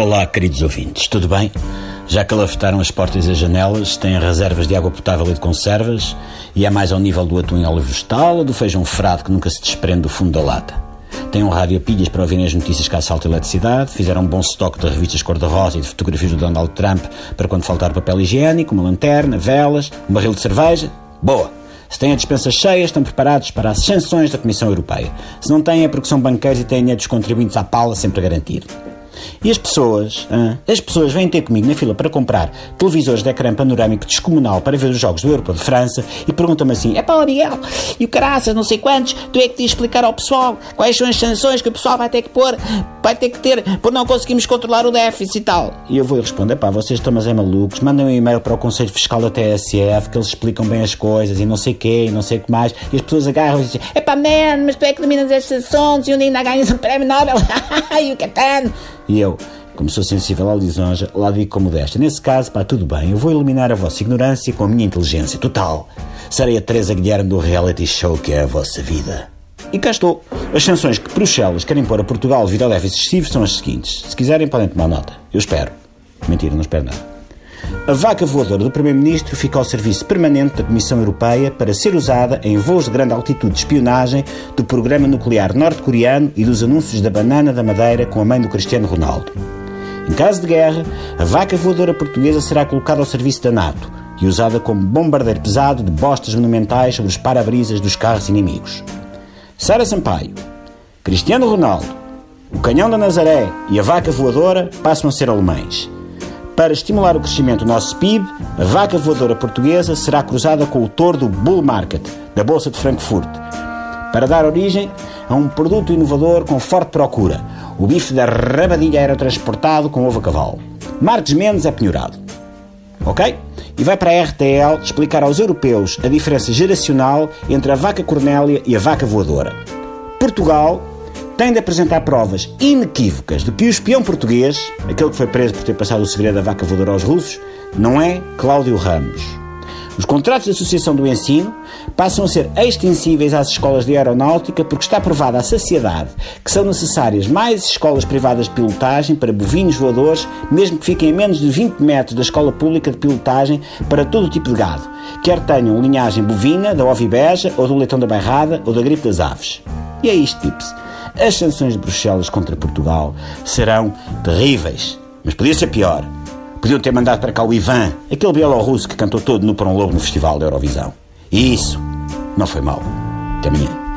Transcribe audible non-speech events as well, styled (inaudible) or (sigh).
Olá, queridos ouvintes, tudo bem? Já calafetaram as portas e as janelas, têm reservas de água potável e de conservas, e é mais ao nível do atum em óleo vegetal ou do feijão frado que nunca se desprende do fundo da lata. Têm um rádio a pilhas para ouvirem as notícias que salto de eletricidade, fizeram um bom estoque de revistas cor-de-rosa e de fotografias do Donald Trump para quando faltar papel higiênico, uma lanterna, velas, um barril de cerveja. Boa! Se têm a dispensa cheia, estão preparados para as sanções da Comissão Europeia. Se não têm, é porque são banqueiros e têm dinheiro dos contribuintes à pala sempre garantido. E as pessoas, as pessoas vêm ter comigo na fila para comprar televisores de ecrã panorâmico descomunal para ver os jogos do Europa de França e perguntam-me assim: é pá, Miguel, e o caraças, não sei quantos, tu é que te explicar ao pessoal quais são as sanções que o pessoal vai ter que pôr, vai ter que ter, por não conseguirmos controlar o déficit e tal. E eu vou responder: pá, vocês estão mas é malucos, mandem um e-mail para o Conselho Fiscal da TSF que eles explicam bem as coisas e não sei quê, e não sei o que mais. E as pessoas agarram e dizem: é pá, man, mas tu é que dominas estes assuntos e onde ainda ganhas um prémio Nobel, (laughs) e o Catano. E eu, como sou sensível à lisonja, lá digo como desta. Nesse caso, pá, tudo bem, eu vou eliminar a vossa ignorância com a minha inteligência total. Serei a Teresa Guilherme do reality show que é a vossa vida. E cá estou. As sanções que Bruxelas querem pôr a Portugal devido ao déficit excessivo são as seguintes. Se quiserem, podem tomar nota. Eu espero. Mentira, não espero nada. A vaca voadora do Primeiro-Ministro fica ao serviço permanente da Comissão Europeia para ser usada em voos de grande altitude de espionagem do programa nuclear norte-coreano e dos anúncios da banana da Madeira com a mãe do Cristiano Ronaldo. Em caso de guerra, a vaca voadora portuguesa será colocada ao serviço da NATO e usada como bombardeiro pesado de bostas monumentais sobre os para-brisas dos carros inimigos. Sara Sampaio, Cristiano Ronaldo, o canhão da Nazaré e a vaca voadora passam a ser alemães. Para estimular o crescimento do nosso PIB, a vaca voadora portuguesa será cruzada com o touro do Bull Market, da Bolsa de Frankfurt, para dar origem a um produto inovador com forte procura, o bife da rabadilha era transportado com ovo a cavalo. Marques Mendes é penhorado. Ok? E vai para a RTL explicar aos europeus a diferença geracional entre a vaca cornélia e a vaca voadora. Portugal tem de apresentar provas inequívocas de que o espião português, aquele que foi preso por ter passado o segredo da vaca voadora aos russos, não é Cláudio Ramos. Os contratos de associação do ensino passam a ser extensíveis às escolas de aeronáutica porque está provada à saciedade que são necessárias mais escolas privadas de pilotagem para bovinos voadores, mesmo que fiquem a menos de 20 metros da escola pública de pilotagem para todo tipo de gado, quer tenham linhagem bovina, da ovibeja, ou do leitão da bairrada, ou da gripe das aves. E é isto, pips. As sanções de Bruxelas contra Portugal serão terríveis. Mas podia ser pior. Podiam ter mandado para cá o Ivan, aquele bielorrusso que cantou todo no um Lobo no Festival da Eurovisão. E isso não foi mal. Até amanhã.